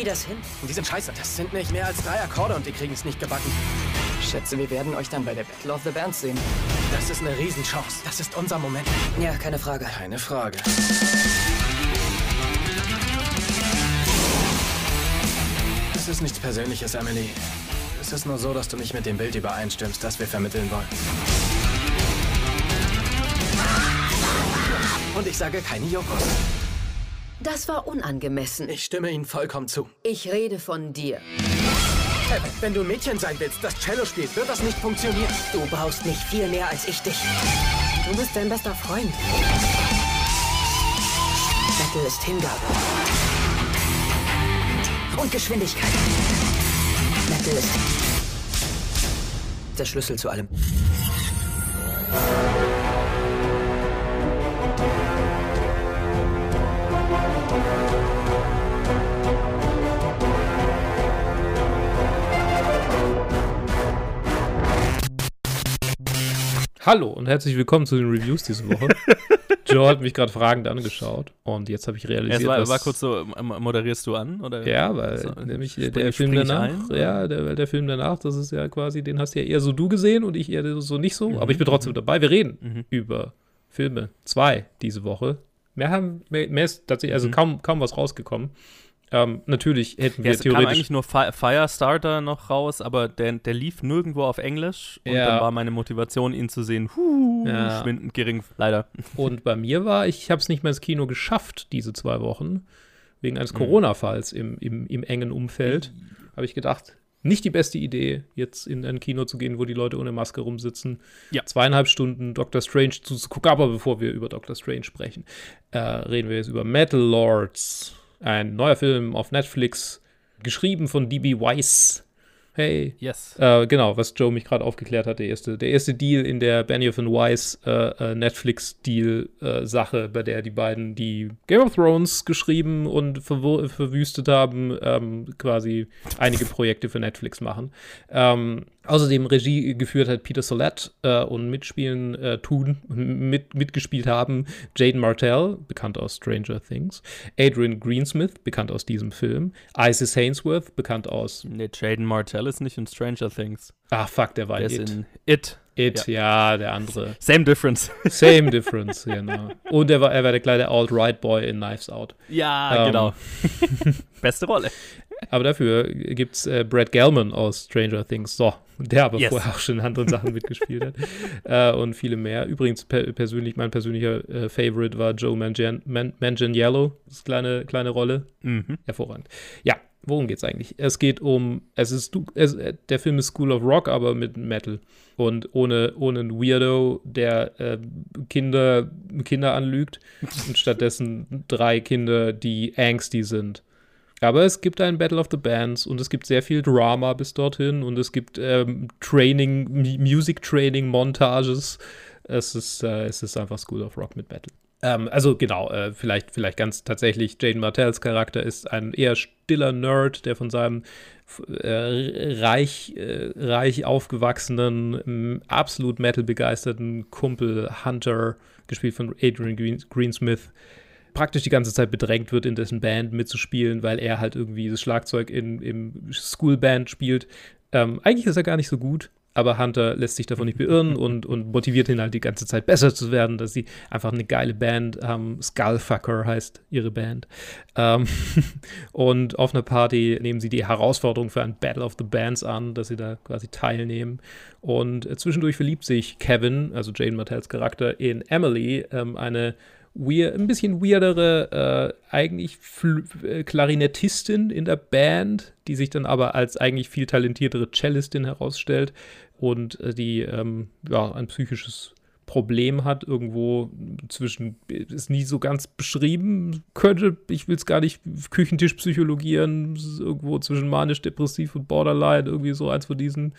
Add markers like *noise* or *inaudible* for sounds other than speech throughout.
die das hin? Die sind scheiße. Das sind nicht mehr als drei Akkorde und die kriegen es nicht gebacken. Schätze, wir werden euch dann bei der Battle of the Bands sehen. Das ist eine Riesenchance. Das ist unser Moment. Ja, keine Frage. Keine Frage. Es ist nichts Persönliches, Emily. Es ist nur so, dass du nicht mit dem Bild übereinstimmst, das wir vermitteln wollen. Und ich sage keine Jokos. Das war unangemessen. Ich stimme Ihnen vollkommen zu. Ich rede von dir. Äh, Wenn du ein Mädchen sein willst, das Cello spielt, wird das nicht funktionieren. Du brauchst nicht viel mehr als ich dich. Du bist dein bester Freund. Metal ist Hingabe. Und Geschwindigkeit. Metal ist der Schlüssel zu allem. Hallo und herzlich willkommen zu den Reviews diese Woche. *laughs* Joe hat mich gerade fragend angeschaut und jetzt habe ich realisiert, Es war, war kurz so, ähm, moderierst du an? Oder? ja, weil So, nämlich spring- der Film danach, ein? ja, der, der Film danach, das ist ja quasi, den hast ja eher so du gesehen und ich eher so nicht so, Mhm. aber ich bin trotzdem dabei. Wir reden Mhm. über Filme, zwei diese Woche. Mehr haben, mehr, mehr ist tatsächlich, also Mhm. kaum, kaum was rausgekommen. Ähm, natürlich hätten Ja, wir es kam theoretisch eigentlich nur Fi Firestarter noch raus, aber der, der lief nirgendwo auf Englisch und Ja. dann war meine Motivation, ihn zu sehen, huh, Ja. schwindend gering, leider. *laughs* Und bei mir war, ich habe es nicht mehr ins Kino geschafft, diese zwei Wochen, wegen eines Mhm. Corona-Falls im, im, im engen Umfeld. Habe ich gedacht, nicht die beste Idee, jetzt in ein Kino zu gehen, wo die Leute ohne Maske rumsitzen. Ja. Zweieinhalb Stunden Doctor Strange zuzugucken. Aber bevor wir über Doctor Strange sprechen, äh, reden wir jetzt über Metal Lords. Ein neuer Film auf Netflix, geschrieben von D.B. Weiss. Hey. Yes. Äh, genau, was Joe mich gerade aufgeklärt hat, der erste, der erste Deal in der Benioff and Weiss äh, äh, Netflix-Deal-Sache, bei der die beiden, die Game of Thrones geschrieben und verwur- verwüstet haben, ähm, quasi einige Projekte für Netflix machen. Ähm, außerdem Regie geführt hat Peter Sollett äh, und mitspielen äh, tun, mit, mitgespielt haben Jaden Martell, bekannt aus Stranger Things, Adrian Greensmith, bekannt aus diesem Film, Isis Hainsworth, bekannt aus, Nee, Jaden Martell ist nicht in Stranger Things. ah fuck, der war Der in ist It. in It. It, ja. der andere. Same difference. *laughs* Same difference, genau. Und er war, er war der kleine Alt-Right-Boy in Knives Out. ja, Ähm. genau. *laughs* Beste Rolle. Aber dafür gibt's äh, Brad Gelman aus Stranger Things. So, der aber Yes. vorher auch schon in anderen Sachen mitgespielt hat. *laughs* Äh, und viele mehr. Übrigens, per persönlich, mein persönlicher äh, Favorite war Joe Mangan Man Manganiello. Das ist eine kleine, kleine Rolle. Mhm. Hervorragend. Ja, worum geht's eigentlich? Es geht um, es ist, es, äh, der Film ist School of Rock, aber mit Metal. Und ohne, ohne einen Weirdo, der äh, Kinder, Kinder anlügt. und stattdessen drei Kinder, die angsty sind. Aber es gibt ein Battle of the Bands und es gibt sehr viel Drama bis dorthin und es gibt ähm, Training, M Music Training Montages. Es ist, äh, es ist einfach School of Rock mit Battle. Ähm, also genau, äh, vielleicht, vielleicht ganz tatsächlich, Jaden Martells Charakter ist ein eher stiller Nerd, der von seinem äh, reich, äh, reich aufgewachsenen, absolut Metal-begeisterten Kumpel Hunter, gespielt von Adrian Green Greensmith, praktisch die ganze Zeit bedrängt wird, in dessen Band mitzuspielen, weil er halt irgendwie das Schlagzeug in, im Schoolband spielt. Ähm, eigentlich ist er gar nicht so gut, aber Hunter lässt sich davon nicht beirren *laughs* und, und motiviert ihn halt die ganze Zeit besser zu werden, dass sie einfach eine geile Band haben. Skullfucker heißt ihre Band. Ähm, *laughs* und auf einer Party nehmen sie die Herausforderung für ein Battle of the Bands an, dass sie da quasi teilnehmen. Und äh, zwischendurch verliebt sich Kevin, also Jane Martells Charakter, in Emily, ähm, eine weir ein bisschen weirdere, äh, eigentlich äh, Klarinettistin in der Band, die sich dann aber als eigentlich viel talentiertere Cellistin herausstellt und äh, die ähm, ja, ein psychisches Problem hat, irgendwo zwischen, ist nie so ganz beschrieben, könnte, ich will es gar nicht Küchentisch psychologieren, irgendwo zwischen manisch-depressiv und Borderline, irgendwie so eins von diesen.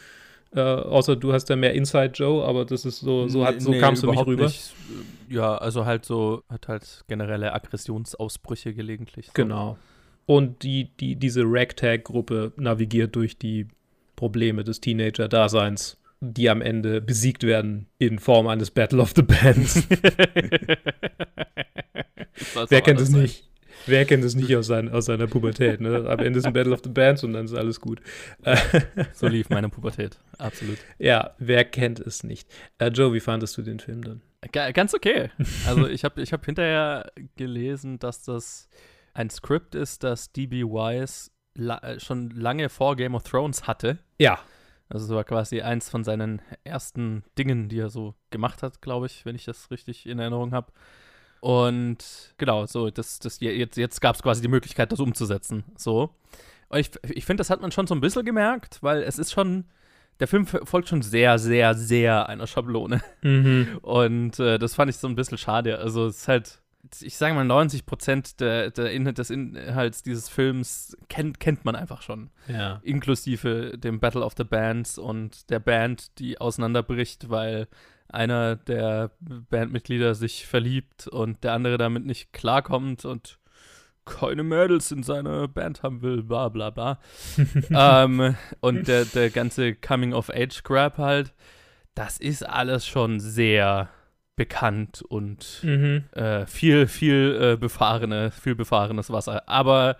Äh, außer du hast ja mehr Inside Joe, aber das ist so, so, hat, so Nee, kam es für mich überhaupt rüber. Nicht. Ja, also halt so, hat halt generelle Aggressionsausbrüche gelegentlich. So. Genau. Und die, die, diese Ragtag-Gruppe navigiert durch die Probleme des Teenager-Daseins, die am Ende besiegt werden in Form eines Battle of the Bands. *laughs* Wer kennt es sein. nicht? Wer kennt es nicht aus, sein, aus seiner Pubertät? Ne? Am Ende ist ein Battle of the Bands und dann ist alles gut. *laughs* so lief meine Pubertät, absolut. Ja, wer kennt es nicht? Äh, Joe, wie fandest du den Film dann? G ganz okay. Also ich habe ich hab hinterher gelesen, dass das ein Skript ist, das D.B. Wise la äh, schon lange vor Game of Thrones hatte. Ja. Also es war quasi eins von seinen ersten Dingen, die er so gemacht hat, glaube ich, wenn ich das richtig in Erinnerung habe. Und genau, so, das, das, jetzt, jetzt gab es quasi die Möglichkeit, das umzusetzen. So. Und ich, ich finde, das hat man schon so ein bisschen gemerkt, weil es ist schon, der Film folgt schon sehr, sehr, sehr einer Schablone. Mhm. Und äh, das fand ich so ein bisschen schade. Also es ist halt, ich sage mal, 90 Prozent der, der Inhalt, des Inhalts dieses Films kennt, kennt man einfach schon. Ja. Inklusive dem Battle of the Bands und der Band, die auseinanderbricht, weil einer der Bandmitglieder sich verliebt und der andere damit nicht klarkommt und keine Mädels in seiner Band haben will, bla bla bla. *laughs* ähm, und der, der ganze Coming-of-Age-Grab halt, das ist alles schon sehr bekannt und Mhm. äh, viel, viel äh, befahrene, viel befahrenes Wasser. Aber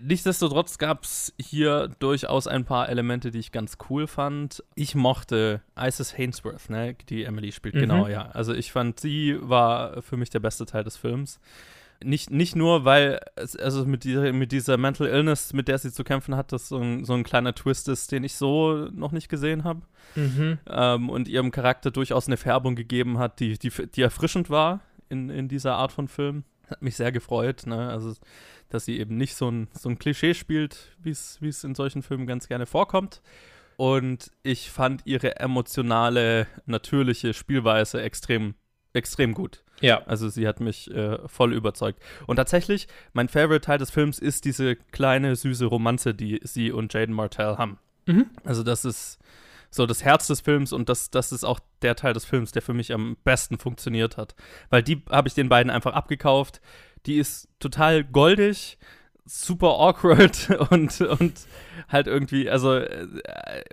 nichtsdestotrotz gab es hier durchaus ein paar Elemente, die ich ganz cool fand. Ich mochte Isis Hainsworth, ne, die Emily spielt, Mhm. genau, ja. Also ich fand, sie war für mich der beste Teil des Films. Nicht, nicht nur, weil es, also mit dieser, mit dieser Mental Illness, mit der sie zu kämpfen hat, das so ein, so ein kleiner Twist ist, den ich so noch nicht gesehen habe Mhm. ähm, und ihrem Charakter durchaus eine Färbung gegeben hat, die, die, die erfrischend war in, in dieser Art von Film. Hat mich sehr gefreut, ne? Also, dass sie eben nicht so ein, so ein Klischee spielt, wie es in solchen Filmen ganz gerne vorkommt. Und ich fand ihre emotionale, natürliche Spielweise extrem, extrem gut. Ja. Also sie hat mich äh, voll überzeugt. Und tatsächlich, mein Favorite Teil des Films ist diese kleine, süße Romanze, die sie und Jaden Martell haben. Mhm. Also das ist so das Herz des Films und das, das ist auch der Teil des Films, der für mich am besten funktioniert hat. Weil die habe ich den beiden einfach abgekauft. Die ist total goldig, super awkward *laughs* und, und halt irgendwie, also äh,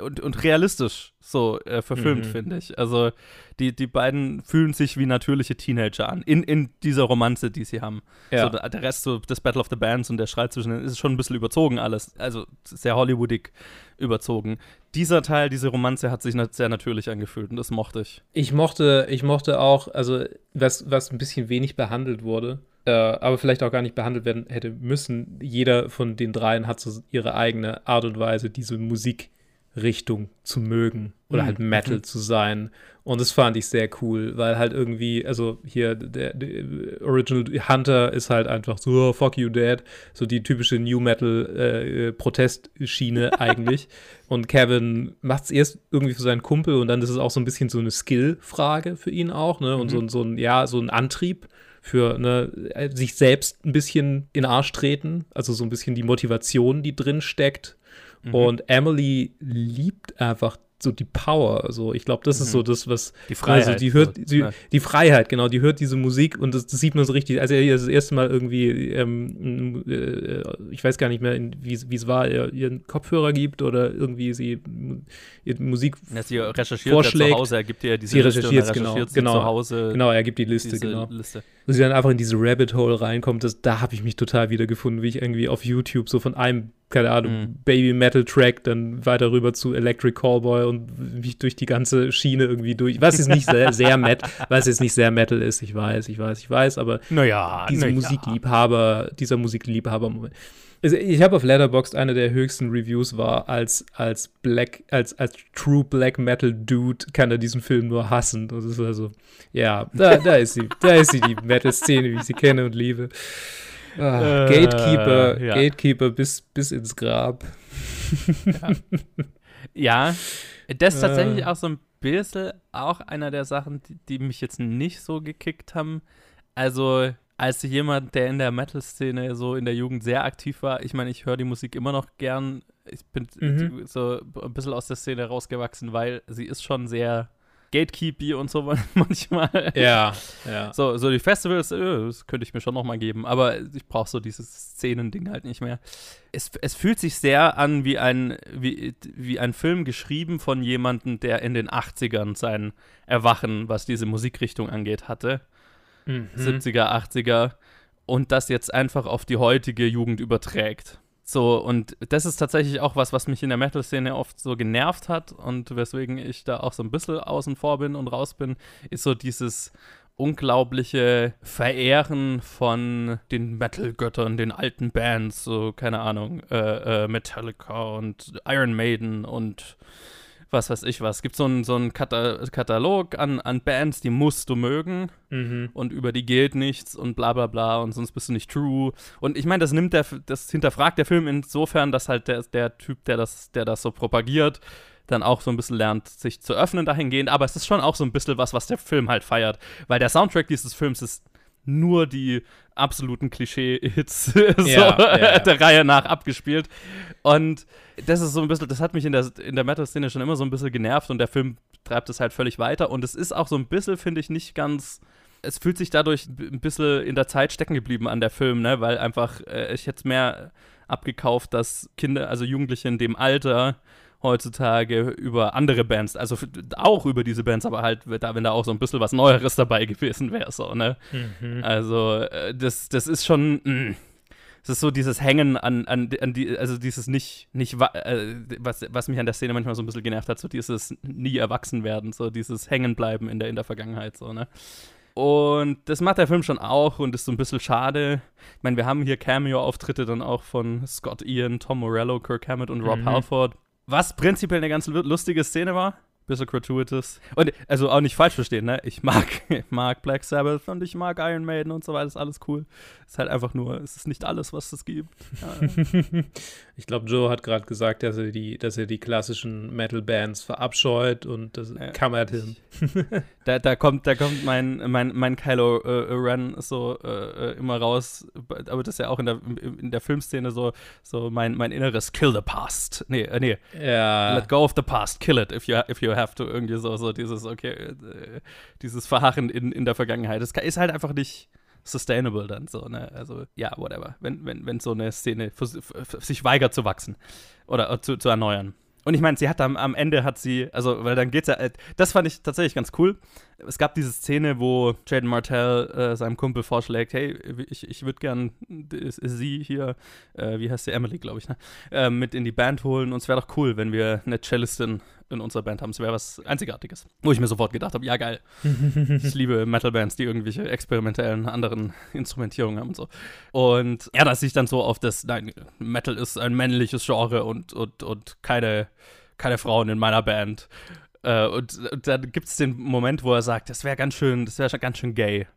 und, und realistisch so äh, verfilmt, Mhm. finde ich. Also die, die beiden fühlen sich wie natürliche Teenager an, in, in dieser Romanze, die sie haben. Ja. So, der Rest so des Battle of the Bands und der Streit zwischen denen ist schon ein bisschen überzogen alles. Also sehr Hollywoodig überzogen. Dieser Teil, diese Romanze hat sich sehr natürlich angefühlt und das mochte ich. Ich mochte, ich mochte auch, also was, was ein bisschen wenig behandelt wurde, äh, aber vielleicht auch gar nicht behandelt werden hätte müssen. Jeder von den dreien hat so ihre eigene Art und Weise, diese Musikrichtung zu mögen oder Mhm. halt Metal zu sein. Und das fand ich sehr cool, weil halt irgendwie, also hier der, der Original Hunter ist halt einfach so, oh, fuck you, Dad. So die typische New Metal äh, Protestschiene *laughs* eigentlich. Und Kevin macht es erst irgendwie für seinen Kumpel und dann ist es auch so ein bisschen so eine Skill-Frage für ihn auch, ne? Und so, ein- so ein, ja, so ein Antrieb für ne, sich selbst ein bisschen in den Arsch treten, also so ein bisschen die Motivation, die drin steckt. Mhm. Und Emily liebt einfach so die Power. Also ich glaube, das ist Mhm. so das, was Die Freiheit. also die hört so, ne? die Freiheit, genau, die hört diese Musik und das, das sieht man so richtig, als er das erste Mal irgendwie, ähm, äh, ich weiß gar nicht mehr, wie es war, ihr ihren Kopfhörer gibt oder irgendwie sie Musik, Ja, sie recherchiert ja vorschlägt. zu Hause, er gibt ihr diese Sie Liste er genau, recherchiert sie genau. zu Hause genau, er gibt die Liste, genau. Liste. Wo sie dann einfach in diese Rabbit Hole reinkommt, das, da habe ich mich total wiedergefunden, wie ich irgendwie auf YouTube so von einem, keine Ahnung, Mhm. Baby Metal Track dann weiter rüber zu Electric Callboy und wie ich durch die ganze Schiene irgendwie durch, was jetzt nicht sehr, sehr Metal, *laughs* was jetzt nicht sehr Metal ist, ich weiß, ich weiß, ich weiß, aber Naja, diese naja. Musikliebhaber, dieser Musikliebhaber-Moment. Also ich habe auf Letterboxd eine der höchsten Reviews war, als, als Black, als, als True Black Metal Dude kann er diesen Film nur hassen. Das ist also, ja, da, da ist sie, da ist sie, die Metal-Szene, wie ich sie kenne und liebe. Ah, Äh, Gatekeeper, ja. Gatekeeper bis, bis ins Grab. Ja, das ist tatsächlich Äh. auch so ein bisschen auch einer der Sachen, die, die mich jetzt nicht so gekickt haben. Also, als jemand, der in der Metal-Szene so in der Jugend sehr aktiv war, ich meine, ich höre die Musik immer noch gern. Ich bin Mhm. so ein bisschen aus der Szene rausgewachsen, weil sie ist schon sehr gatekeepy und so *laughs* manchmal. Ja, ja. So, so die Festivals, äh, das könnte ich mir schon noch mal geben, aber ich brauche so dieses Szenending halt nicht mehr. Es, es fühlt sich sehr an wie ein, wie, wie ein Film geschrieben von jemandem, der in den 80ern sein Erwachen, was diese Musikrichtung angeht, hatte. Mhm. 70er, 80er. und das jetzt einfach auf die heutige Jugend überträgt. So, und das ist tatsächlich auch was, was mich in der Metal-Szene oft so genervt hat und weswegen ich da auch so ein bisschen außen vor bin und raus bin, ist so dieses unglaubliche Verehren von den Metal-Göttern, den alten Bands, so, keine Ahnung, äh, äh, Metallica und Iron Maiden und was weiß ich was. Es gibt so einen so Kata Katalog an, an Bands, die musst du mögen Mhm. und über die gilt nichts und bla bla bla und sonst bist du nicht true. Und ich meine, das nimmt der, das hinterfragt der Film insofern, dass halt der, der Typ, der das, der das so propagiert, dann auch so ein bisschen lernt, sich zu öffnen dahingehend. Aber es ist schon auch so ein bisschen was, was der Film halt feiert. Weil der Soundtrack dieses Films ist nur die absoluten Klischee-Hits *laughs* so Ja, ja, *laughs* der Reihe nach abgespielt. Und das ist so ein bisschen, das hat mich in der, in der Metal-Szene schon immer so ein bisschen genervt und der Film treibt es halt völlig weiter. Und es ist auch so ein bisschen, finde ich, nicht ganz. Es fühlt sich dadurch ein bisschen in der Zeit stecken geblieben an der Film, ne? Weil einfach, äh, ich hätte mehr abgekauft, dass Kinder, also Jugendliche in dem Alter heutzutage über andere Bands, also auch über diese Bands, aber halt, da, wenn da auch so ein bisschen was Neueres dabei *laughs* gewesen wäre, so, ne? Mhm. Also, äh, das, das ist schon. mh. Es ist so dieses Hängen an, an, an die, also dieses nicht, nicht äh, was, was mich an der Szene manchmal so ein bisschen genervt hat, so dieses nie erwachsen werden, so dieses Hängenbleiben in der, in der Vergangenheit, so, ne? Und das macht der Film schon auch und ist so ein bisschen schade. Ich meine, wir haben hier Cameo-Auftritte dann auch von Scott Ian, Tom Morello, Kirk Hammett und Rob Mhm. Halford. Was prinzipiell eine ganz lu- lustige Szene war. Bisschen gratuitous. Und also auch nicht falsch verstehen, ne? Ich mag, ich *laughs* mag Black Sabbath und ich mag Iron Maiden und so weiter, ist alles cool. Ist halt einfach nur, es ist nicht alles, was es gibt. Ja. *laughs* Ich glaube, Joe hat gerade gesagt, dass er die, dass er die klassischen Metal-Bands verabscheut und das Ja. come at him. da, da kommt, da kommt mein, mein, mein Kylo äh, Ren so äh, äh, immer raus, aber das ist ja auch in der, in der Filmszene so, so mein, mein inneres Kill the Past. Nee, äh, nee, Ja. Let go of the past, kill it if you, if you have to. Irgendwie so, so dieses, okay, äh, dieses Verharren in, in der Vergangenheit. Das ist halt einfach nicht sustainable dann so, ne? Also, ja, whatever. Wenn, wenn, wenn so eine Szene vers- f- f- sich weigert zu wachsen oder äh, zu, zu erneuern. Und ich meine, sie hat am, am Ende hat sie, also, weil dann geht's ja, äh, das fand ich tatsächlich ganz cool. Es gab diese Szene, wo Jaden Martell äh, seinem Kumpel vorschlägt, hey, ich, ich würde gern sie hier, äh, wie heißt sie, Emily, glaube ich, ne? äh, mit in die Band holen. Und es wäre doch cool, wenn wir eine Cellistin in unserer Band haben. Es wäre was Einzigartiges. Wo ich mir sofort gedacht habe, ja geil. *laughs* ich liebe Metal-Bands, die irgendwelche experimentellen anderen Instrumentierungen haben und so. Und er hat sich dann so auf das, nein, Metal ist ein männliches Genre und, und, und keine, keine Frauen in meiner Band. Äh, und, und dann gibt es den Moment, wo er sagt, das wäre ganz schön, das wäre schon ganz schön gay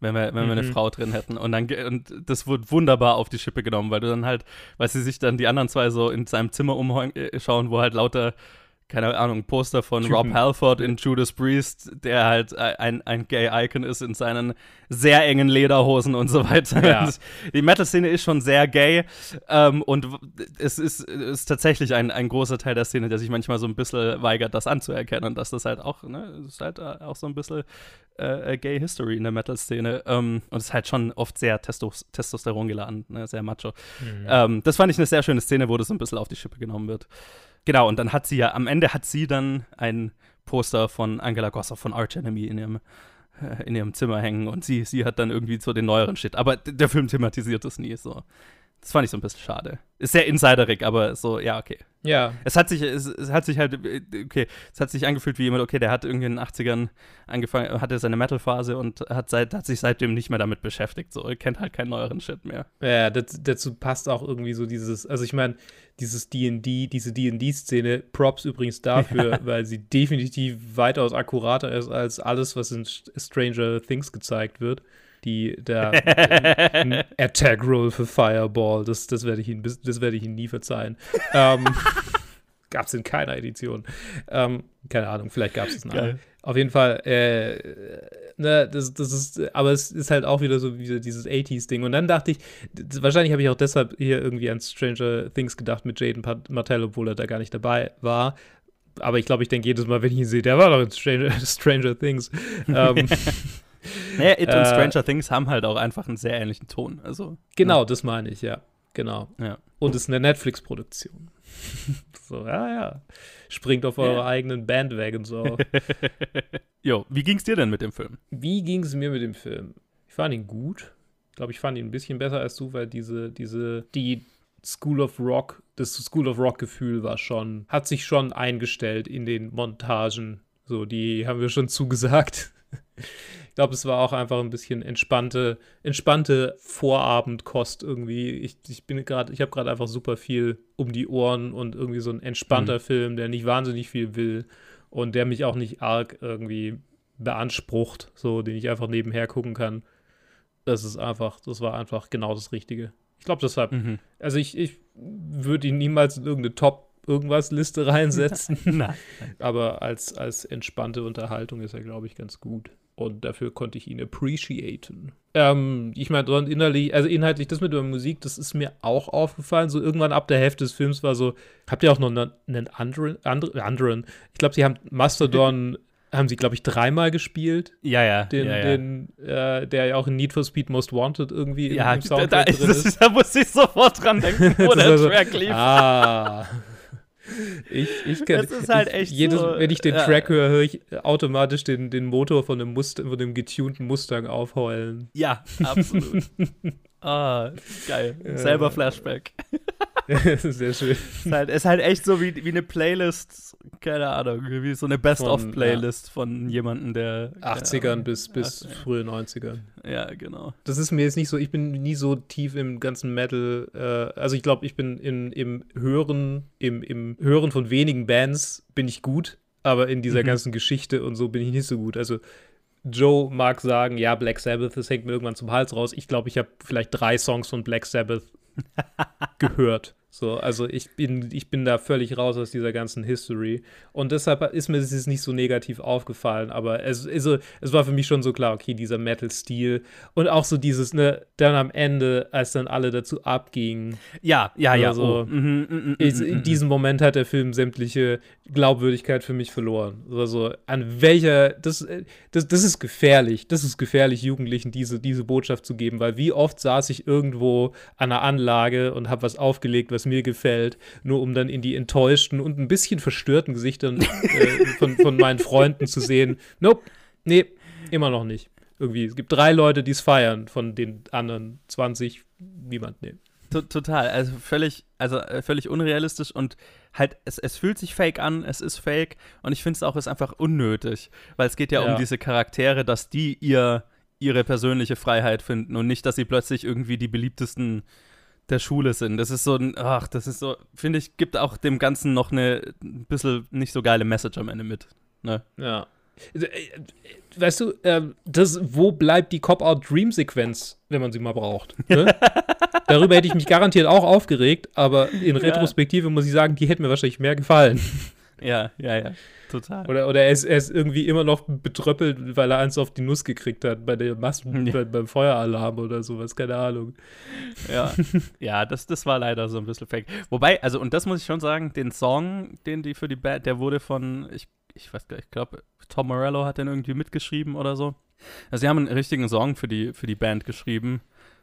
wenn wir, wenn wir eine Mhm. Frau drin hätten. Und dann und das wurde wunderbar auf die Schippe genommen, weil du dann halt, weil sie sich dann die anderen zwei so in seinem Zimmer umschauen, wo halt lauter, keine Ahnung, Poster von Typen. Rob Halford in Judas Priest, der halt ein, ein Gay-Icon ist in seinen sehr engen Lederhosen und so weiter. Ja. Die Metal-Szene ist schon sehr gay ähm, und es ist, ist tatsächlich ein, ein großer Teil der Szene, der sich manchmal so ein bisschen weigert, das anzuerkennen und dass das halt auch, ne, ist halt äh, auch so ein bisschen äh, äh, Gay History in der Metal-Szene. Ähm, und es ist halt schon oft sehr Testos Testosteron geladen, ne, sehr macho. Ähm, das fand ich eine sehr schöne Szene, wo das so ein bisschen auf die Schippe genommen wird. Genau, und dann hat sie ja, am Ende hat sie dann ein Poster von Angela Gossow von Arch Enemy in ihrem, äh, in ihrem Zimmer hängen und sie, sie hat dann irgendwie so den neueren Shit. Aber der Film thematisiert das nie so. Das fand ich so ein bisschen schade. Ist sehr insiderig, aber so, ja, okay. Ja. Es hat sich, es, es hat sich halt, okay, es hat sich angefühlt wie jemand, okay, der hat irgendwie in den 80ern angefangen, hatte seine Metal-Phase und hat, seit, hat sich seitdem nicht mehr damit beschäftigt. So, er kennt halt keinen neueren Shit mehr. Ja, das, dazu passt auch irgendwie so dieses, also ich meine, dieses D&D, diese D&D-Szene, Props übrigens dafür, *laughs* weil sie definitiv weitaus akkurater ist als alles, was in St- Stranger Things gezeigt wird. Die, der *laughs* ein Attack Roll für Fireball, das, das werde ich Ihnen, bis- das werde ich Ihnen nie verzeihen. ähm, *laughs* gab es in keiner Edition. Ähm, keine Ahnung, vielleicht gab es es nachher. Auf jeden Fall, äh, ne, das, das ist, aber es ist halt auch wieder so wieder dieses 80s-Ding. Und dann dachte ich, wahrscheinlich habe ich auch deshalb hier irgendwie an Stranger Things gedacht mit Jaden Martell, obwohl er da gar nicht dabei war. Aber ich glaube, ich denke jedes Mal, wenn ich ihn sehe, der war doch in Stranger, *laughs* Stranger Things. ähm, *laughs* Naja, It und Äh, Stranger Things haben halt auch einfach einen sehr ähnlichen Ton. Also, genau, das meine ich, ja. Genau. Ja. Und es ist eine Netflix-Produktion. *laughs* so, ja, ja. Springt auf eure Ja. eigenen Bandwagons *laughs* auf. Jo, wie ging's dir denn mit dem Film? Wie ging es mir mit dem Film? Ich fand ihn gut. glaube, ich fand ihn ein bisschen besser als du, weil diese, diese, die School of Rock, das School of Rock-Gefühl war schon, hat sich schon eingestellt in den Montagen. So, die haben wir schon zugesagt. Ich glaube, es war auch einfach ein bisschen entspannte, entspannte Vorabendkost irgendwie. Ich, ich bin gerade, ich habe gerade einfach super viel um die Ohren und irgendwie so ein entspannter mhm. Film, der nicht wahnsinnig viel will und der mich auch nicht arg irgendwie beansprucht, so den ich einfach nebenher gucken kann. Das ist einfach, das war einfach genau das Richtige. Ich glaube deshalb, mhm. also ich, ich würde ihn niemals in irgendeine Top irgendwas Liste *laughs* reinsetzen. Nein. Aber als, als entspannte Unterhaltung ist er, glaube ich, ganz gut. Und dafür konnte ich ihn appreciaten. Ähm, ich meine, innerlich, also inhaltlich, das mit der Musik, das ist mir auch aufgefallen. So irgendwann ab der Hälfte des Films war so, habt ihr auch noch einen, einen anderen, anderen, ich glaube, sie haben Mastodon *laughs* haben sie, glaube ich, dreimal gespielt. Ja, ja. Den, ja, ja. Den, äh, der ja auch in Need for Speed Most Wanted irgendwie ja, im Soundtrack da, da, drin ist. *laughs* Da musste ich sofort dran denken, *laughs* wo der Track lief. Ah. Ich, ich kann, das ist halt echt ich, jedes, so, Wenn ich den ja. Track höre, höre ich automatisch den, den Motor von dem, Mustang, von dem getunten Mustang aufheulen. Ja, absolut. *laughs* ah, geil. Selber Flashback. *laughs* Sehr schön. Ist halt, ist halt echt so wie, wie eine Playlist, keine Ahnung, wie so eine Best-of-Playlist ja. von jemandem, der. 80ern bis, bis 80, frühe 90ern. Ja, genau. Das ist mir jetzt nicht so, ich bin nie so tief im ganzen Metal. Äh, also ich glaube, ich bin in, im Hören, im, im Hören von wenigen Bands bin ich gut, aber in dieser mhm. ganzen Geschichte und so bin ich nicht so gut. Also Joe mag sagen, ja, Black Sabbath, das hängt mir irgendwann zum Hals raus. Ich glaube, ich habe vielleicht drei Songs von Black Sabbath *laughs* gehört. So, also ich bin, ich bin da völlig raus aus dieser ganzen History. Und deshalb ist mir das nicht so negativ aufgefallen, aber es, also, es war für mich schon so klar, okay, dieser Metal-Stil und auch so dieses, ne, dann am Ende, als dann alle dazu abgingen. Ja, ja, ja. So, oh. mhm, mhm, mhm, in diesem Moment hat der Film sämtliche Glaubwürdigkeit für mich verloren. Also an welcher, das, das, das ist gefährlich, das ist gefährlich, Jugendlichen diese, diese Botschaft zu geben, weil wie oft saß ich irgendwo an einer Anlage und habe was aufgelegt, was mir gefällt, nur um dann in die enttäuschten und ein bisschen verstörten Gesichtern äh, von, von meinen Freunden zu sehen, nope, nee, immer noch nicht. Irgendwie, es gibt drei Leute, die es feiern, von den anderen 20, niemand, nee. Total, also völlig, also äh, völlig unrealistisch und halt, es, es fühlt sich fake an, es ist fake und ich finde es auch ist einfach unnötig, weil es geht ja, ja, um diese Charaktere, dass die ihr ihre persönliche Freiheit finden und nicht, dass sie plötzlich irgendwie die beliebtesten der Schule sind. Das ist so ein, ach, das ist so, finde ich, gibt auch dem Ganzen noch eine ein bisschen nicht so geile Message am Ende mit. Ne? Ja. Äh, weißt du, äh, das, wo bleibt die Cop-Out-Dream-Sequenz, wenn man sie mal braucht? Ne? *laughs* Darüber hätte ich mich garantiert auch aufgeregt, aber in Retrospektive ja. muss ich sagen, die hätte mir wahrscheinlich mehr gefallen. Ja, ja, ja. Total. Oder, oder er, ist, er ist irgendwie immer noch betröppelt, weil er eins auf die Nuss gekriegt hat bei der Massen, ja. bei, beim Feueralarm oder sowas, keine Ahnung. Ja, ja das, das war leider so ein bisschen fake. Wobei, also, und das muss ich schon sagen, den Song, den die für die Band, der wurde von, ich, ich weiß gar nicht, ich glaube, Tom Morello hat den irgendwie mitgeschrieben oder so. Also, sie haben einen richtigen Song für die, für die Band geschrieben.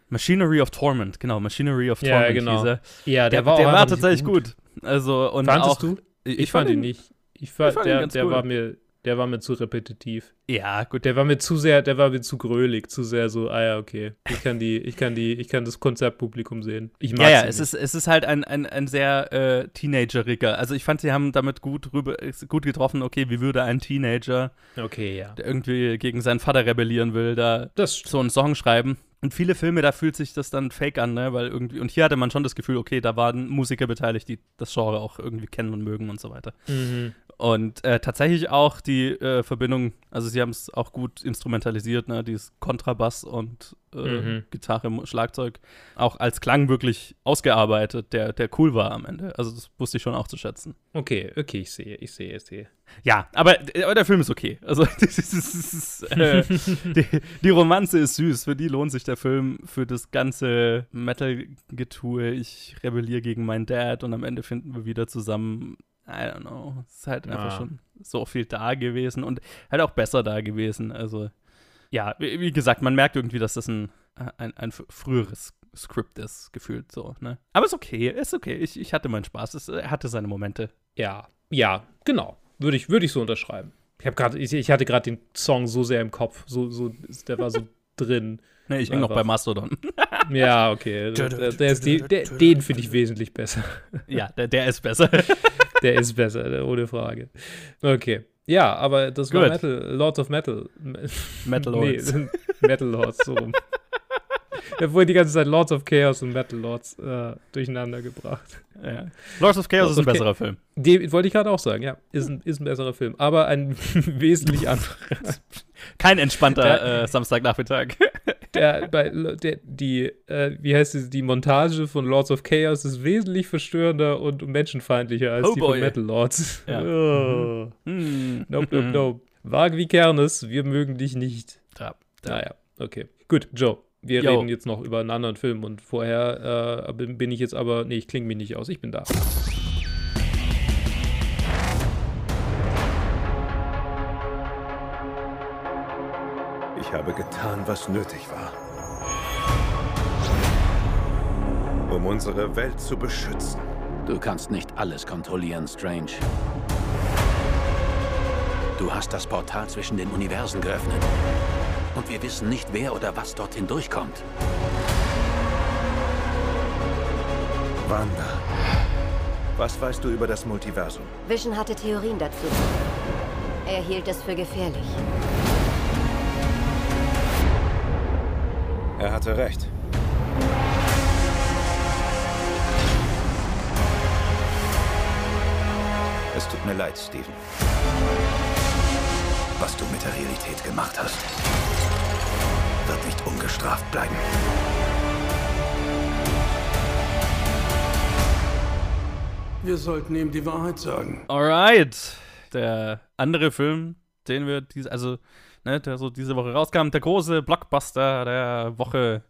Machinery of Torment, genau, Machinery of Torment. Ja, genau. Ja, der, der war, der war tatsächlich gut. gut. Also, und Fandest auch, du? Ich, ich fand ihn nicht. Ich fand, fand der, der cool. war mir, der war mir zu repetitiv. Ja, gut. Der war mir zu sehr, der war mir zu grölig, zu sehr so, ah ja, okay. Ich kann die, ich kann die, ich kann das Konzertpublikum sehen. Ich mag Ja, ja, es ist, es ist halt ein, ein, ein sehr äh, teenageriger. Also ich fand, sie haben damit gut rüber, gut getroffen, okay, wie würde ein Teenager, okay, ja. der irgendwie gegen seinen Vater rebellieren will, da das so einen Song schreiben. Und viele Filme, da fühlt sich das dann fake an, ne? Weil irgendwie, und hier hatte man schon das Gefühl, okay, da waren Musiker beteiligt, die das Genre auch irgendwie kennen und mögen und so weiter. Mhm. Und äh, tatsächlich auch die äh, Verbindung, also sie haben es auch gut instrumentalisiert, ne, dieses Kontrabass und äh, mhm. Gitarre, Schlagzeug, auch als Klang wirklich ausgearbeitet, der, der cool war am Ende. Also das wusste ich schon auch zu schätzen. Okay, okay, ich sehe, ich sehe, ich sehe. Ja, aber, aber der Film ist okay. Also *laughs* das ist, das ist, äh, *laughs* die, die, Romanze ist süß, für die lohnt sich der Film, für das ganze Metal-Getue, ich rebelliere gegen meinen Dad und am Ende finden wir wieder zusammen I don't know. Es ist halt einfach schon so viel da gewesen und halt auch besser da gewesen. Also, ja, wie, gesagt, man merkt irgendwie, dass das ein, ein, ein früheres Skript ist, gefühlt so, ne? Aber ist okay, ist okay. Ich, ich hatte meinen Spaß. Es, er hatte seine Momente. Ja, ja, genau. Würde ich, würde ich so unterschreiben. Ich, grad, ich, ich hatte gerade den Song so sehr im Kopf. So, so, der war so *laughs* drin. Nee, ich hänge noch bei Mastodon. *laughs* Ja, okay. Der, der ist der, den finde ich wesentlich besser. ja, der, der ist besser. *laughs* Der ist besser, ohne Frage. Okay. Ja, aber das war Gut. Metal, Lords of Metal. Metal Lords. Nee, Metal Lords, so rum. Habe vorhin die ganze Zeit Lords of Chaos und Metal Lords äh, durcheinander gebracht. ja. Lords of Chaos Lords ist ein besserer Film. Den wollte ich gerade auch sagen, ja. Ist ein, ist ein besserer Film, aber ein *laughs* wesentlich anderer. Kein entspannter äh, Samstagnachmittag. Der, bei, der, die, äh, wie heißt es, die Montage von Lords of Chaos ist wesentlich verstörender und menschenfeindlicher als Oh die boy. von Metal Lords. Ja. *laughs* Oh. Hm. Nope, nope, nope. Wag wie Kernes, wir mögen dich nicht. Ja. Naja, okay. Gut, Joe. Wir Jo. reden jetzt noch über einen anderen Film und vorher äh, bin bin ich jetzt aber, nee, ich klinge mich nicht aus, ich bin da. Ich habe getan, was nötig war. Um unsere Welt zu beschützen. Du kannst nicht alles kontrollieren, Strange. Du hast das Portal zwischen den Universen geöffnet. Und wir wissen nicht, wer oder was dorthin durchkommt. Wanda. Was weißt du über das Multiversum? Vision hatte Theorien dazu. Er hielt es für gefährlich. Er hatte recht. Es tut mir leid, Steven. Was du mit der Realität gemacht hast, wird nicht ungestraft bleiben. Wir sollten ihm die Wahrheit sagen. Alright. Der andere Film, den wir diese, also, ne, der so diese Woche rauskam, der große Blockbuster der Woche,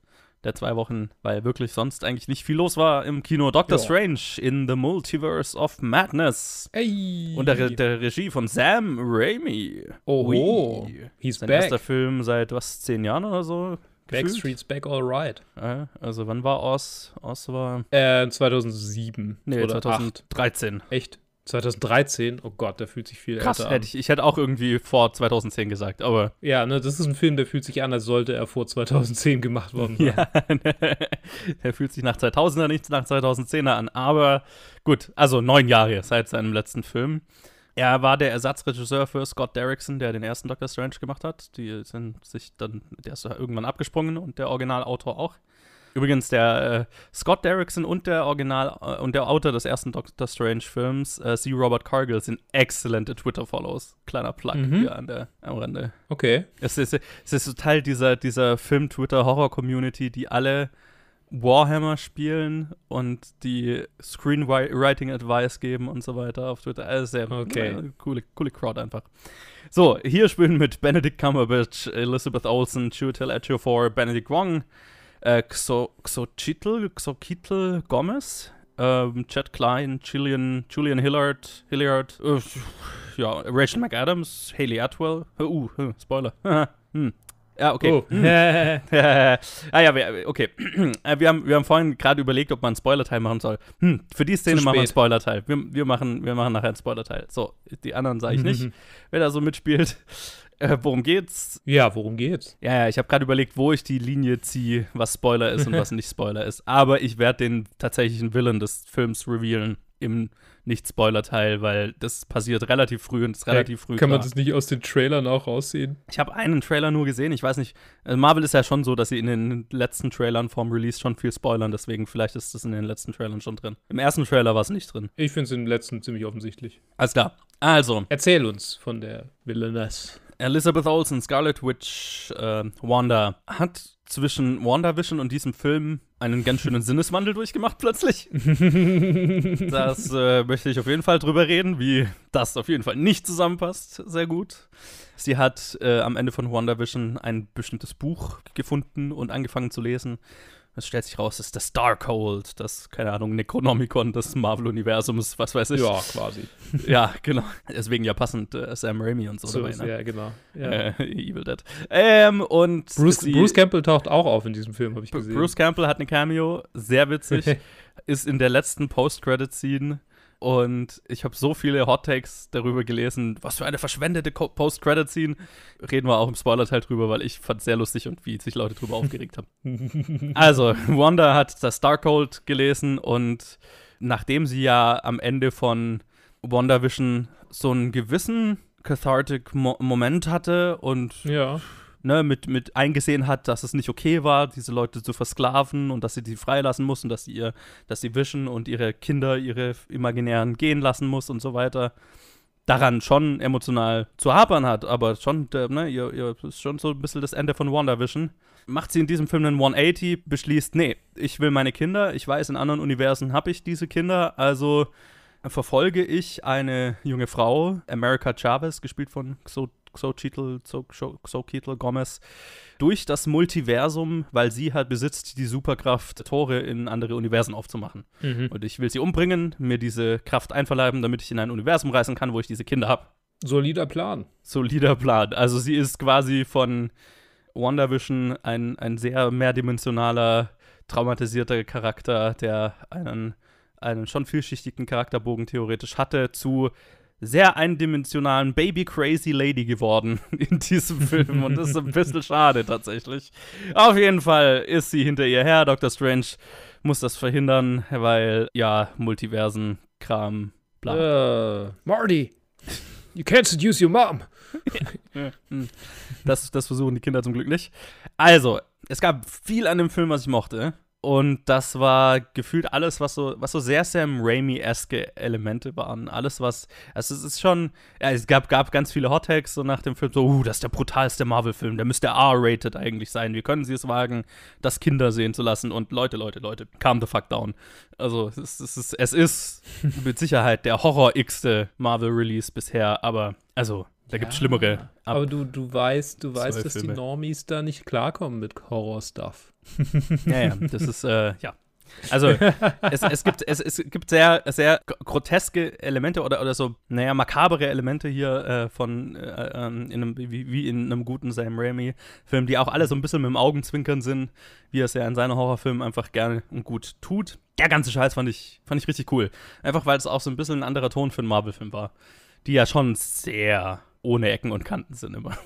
der zwei Wochen, weil wirklich sonst eigentlich nicht viel los war im Kino. Doctor Ja. Strange in the Multiverse of Madness. Ey! Und der, Re- der Regie von Sam Raimi. Oho, Ui. he's Sein back. erster Film seit, was, zehn Jahren oder so? gefühlt? Backstreet's back all right. Ja, also wann war Oz? Oz war, Äh, 2007 nee, oder 8. 2013. Echt? 2013? Oh Gott, der fühlt sich viel Krass, älter an. hätte ich, ich hätte auch irgendwie vor 2010 gesagt, aber Ja, ne, das ist ein Film, der fühlt sich an, als sollte er vor 2010 gemacht worden sein. *laughs* Ja, *laughs* der fühlt sich nach 2000er, nicht nach 2010er an. Aber gut, also neun Jahre seit seinem letzten Film. Er war der Ersatzregisseur für Scott Derrickson, der den ersten Doctor Strange gemacht hat. Die sind sich dann, der ist irgendwann abgesprungen und der Originalautor auch. Übrigens, der äh, Scott Derrickson und der Original äh, und der Autor des ersten Doctor Strange Films, äh, C. Robert Cargill, sind exzellente Twitter-Follows. Kleiner Plug Mhm. hier an der, am Rande. Okay. Es ist, es ist so Teil dieser, dieser Film-Twitter-Horror-Community, die alle Warhammer spielen und die Screenwriting-Advice geben und so weiter auf Twitter. Also sehr Okay. äh, coole, coole Crowd einfach. So, hier spielen mit Benedict Cumberbatch, Elizabeth Olsen, Chiwetel Ejiofor, Benedict Wong, äh, Xo, Xochitl, Xochitl Gomez, ähm, Chad Klein, Julian, Julian Hillard, Hilliard, äh, ja, Rachel McAdams, Haley Atwell, uh, uh, Spoiler. *laughs* hm. Ja, okay. Oh. Hm. *laughs* ah ja, wir, okay. *clears throat* Äh, wir, haben, wir haben vorhin gerade überlegt, ob man einen Spoiler-Teil machen soll. Hm, für die Szene machen wir einen. Spoiler-Teil. Wir, wir, machen, wir machen nachher einen Spoiler-Teil. So, die anderen sage ich nicht, wer da so mitspielt. Äh, worum geht's? ja, worum geht's? Ja, ja, ich habe gerade überlegt, wo ich die Linie ziehe, was Spoiler ist und was nicht Spoiler ist. Aber ich werde den tatsächlichen Willen des Films revealen im Nicht-Spoiler-Teil, weil das passiert relativ früh und ist relativ früh Kann man klar. das nicht aus den Trailern auch raussehen? Ich habe einen Trailer nur gesehen. Ich weiß nicht. äh, Marvel ist ja schon so, dass sie in den letzten Trailern vorm Release schon viel spoilern. Deswegen vielleicht ist das in den letzten Trailern schon drin. Im ersten Trailer war es nicht drin. Ich finde es im letzten ziemlich offensichtlich. Alles klar. Also, Erzähl uns von der Villainess. Elizabeth Olsen, Scarlet Witch, äh, Wanda hat zwischen WandaVision und diesem Film einen ganz schönen *laughs* Sinneswandel durchgemacht plötzlich. *laughs* das äh, möchte ich auf jeden Fall drüber reden, wie das auf jeden Fall nicht zusammenpasst. Sehr gut. Sie hat äh, am Ende von WandaVision ein bestimmtes Buch gefunden und angefangen zu lesen. Es stellt sich raus, es ist das Darkhold, das, keine Ahnung, Necronomicon des Marvel-Universums, was weiß ich. Ja, quasi. *laughs* Ja, genau. Deswegen ja passend äh, Sam Raimi und so, So dabei. Ne? ja, genau. Ja. Äh, *laughs* Evil Dead. Ähm, und Bruce, sie, Bruce Campbell taucht auch auf in diesem Film, habe ich gesehen. Bruce Campbell hat eine Cameo, sehr witzig, *laughs* ist in der letzten Post-Credit-Scene und ich habe so viele Hot Takes darüber gelesen, was für eine verschwendete Post-Credit-Scene. Reden wir auch im Spoiler-Teil drüber, weil ich fand es sehr lustig und wie sich Leute drüber aufgeregt haben. *laughs* Also, Wanda hat das Starcold gelesen und nachdem sie ja am Ende von WandaVision so einen gewissen cathartic Mo Moment hatte und ja. Ne, mit, mit eingesehen hat, dass es nicht okay war, diese Leute zu versklaven und dass sie die freilassen muss und dass sie ihr, dass sie Vision und ihre Kinder, ihre Imaginären gehen lassen muss und so weiter, daran schon emotional zu hapern hat, aber schon, der, ne, ihr, ihr ist schon so ein bisschen das Ende von WandaVision. Macht sie in diesem Film einen 180, beschließt, nee, ich will meine Kinder, ich weiß, in anderen Universen habe ich diese Kinder, also verfolge ich eine junge Frau, America Chavez, gespielt von Xochitl, Xochitl Gomez, durch das Multiversum, weil sie halt besitzt die Superkraft, Tore in andere Universen aufzumachen. Mhm. Und ich will sie umbringen, mir diese Kraft einverleiben, damit ich in ein Universum reisen kann, wo ich diese Kinder habe. Solider Plan. Solider Plan. Also sie ist quasi von WandaVision ein, ein sehr mehrdimensionaler, traumatisierter Charakter, der einen einen schon vielschichtigen Charakterbogen theoretisch hatte, zu sehr eindimensionalen Baby Crazy Lady geworden *laughs* in diesem Film. Und das ist ein bisschen schade tatsächlich. Auf jeden Fall ist sie hinter ihr her. Dr. Strange muss das verhindern, weil, ja, Multiversen-Kram, bla. Uh, Marty, you can't seduce your mom. *laughs* das, das versuchen die Kinder zum Glück nicht. Also, es gab viel an dem Film, was ich mochte. Und das war gefühlt alles, was so, was so sehr Sam Raimi-eske Elemente waren. Alles, was. Also, es ist schon. Ja, es gab, gab ganz viele Hot Takes so nach dem Film. So, uh, das ist der brutalste Marvel-Film. Der müsste R-rated eigentlich sein. Wie können sie es wagen, das Kinder sehen zu lassen? Und Leute, Leute, Leute, calm the fuck down. Also, es, es, ist, es ist *laughs* mit Sicherheit der Horror-igste Marvel-Release bisher. Aber, also, da gibt es schlimmere. Ab aber du, du weißt, du weißt, dass Filme. die Normies da nicht klarkommen mit Horror-Stuff. *laughs* ja, ja, das ist, äh, ja. Also, es, es, gibt, es, es gibt sehr, sehr groteske Elemente oder, oder so, naja, makabere Elemente hier äh, von, äh, ähm, in einem, wie, wie, in einem guten Sam Raimi-Film, die auch alle so ein bisschen mit dem Augenzwinkern sind, wie er es ja in seinen Horrorfilmen einfach gerne und gut tut. Der ganze Scheiß fand ich, fand ich richtig cool. Einfach, weil es auch so ein bisschen ein anderer Ton für einen Marvel-Film war. Die ja schon sehr ohne Ecken und Kanten sind immer.